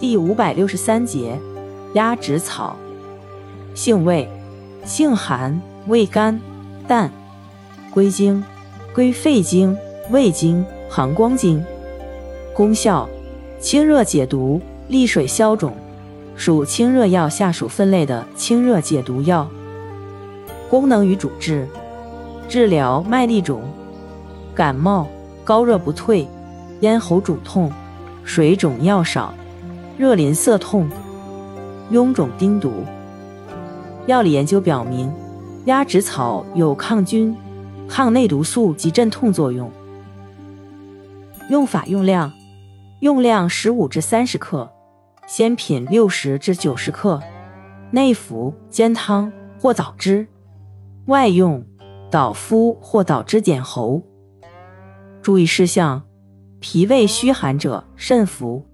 第五百六十三节，鸭跖草，性味，性寒，味甘淡，归经，归肺经、胃经、膀胱经。功效，清热解毒，利水消肿，属清热药下属分类的清热解毒药。功能与主治，治疗麦粒肿、感冒、高热不退、咽喉肿痛、水肿尿少。热淋涩痛、臃肿叮毒。药理研究表明，鸭跖草有抗菌、抗内毒素及镇痛作用。用法用量：用量十五至三十克，鲜品六十至九十克，内服煎汤或捣汁；外用捣敷或捣汁点喉。注意事项：脾胃虚寒者慎服。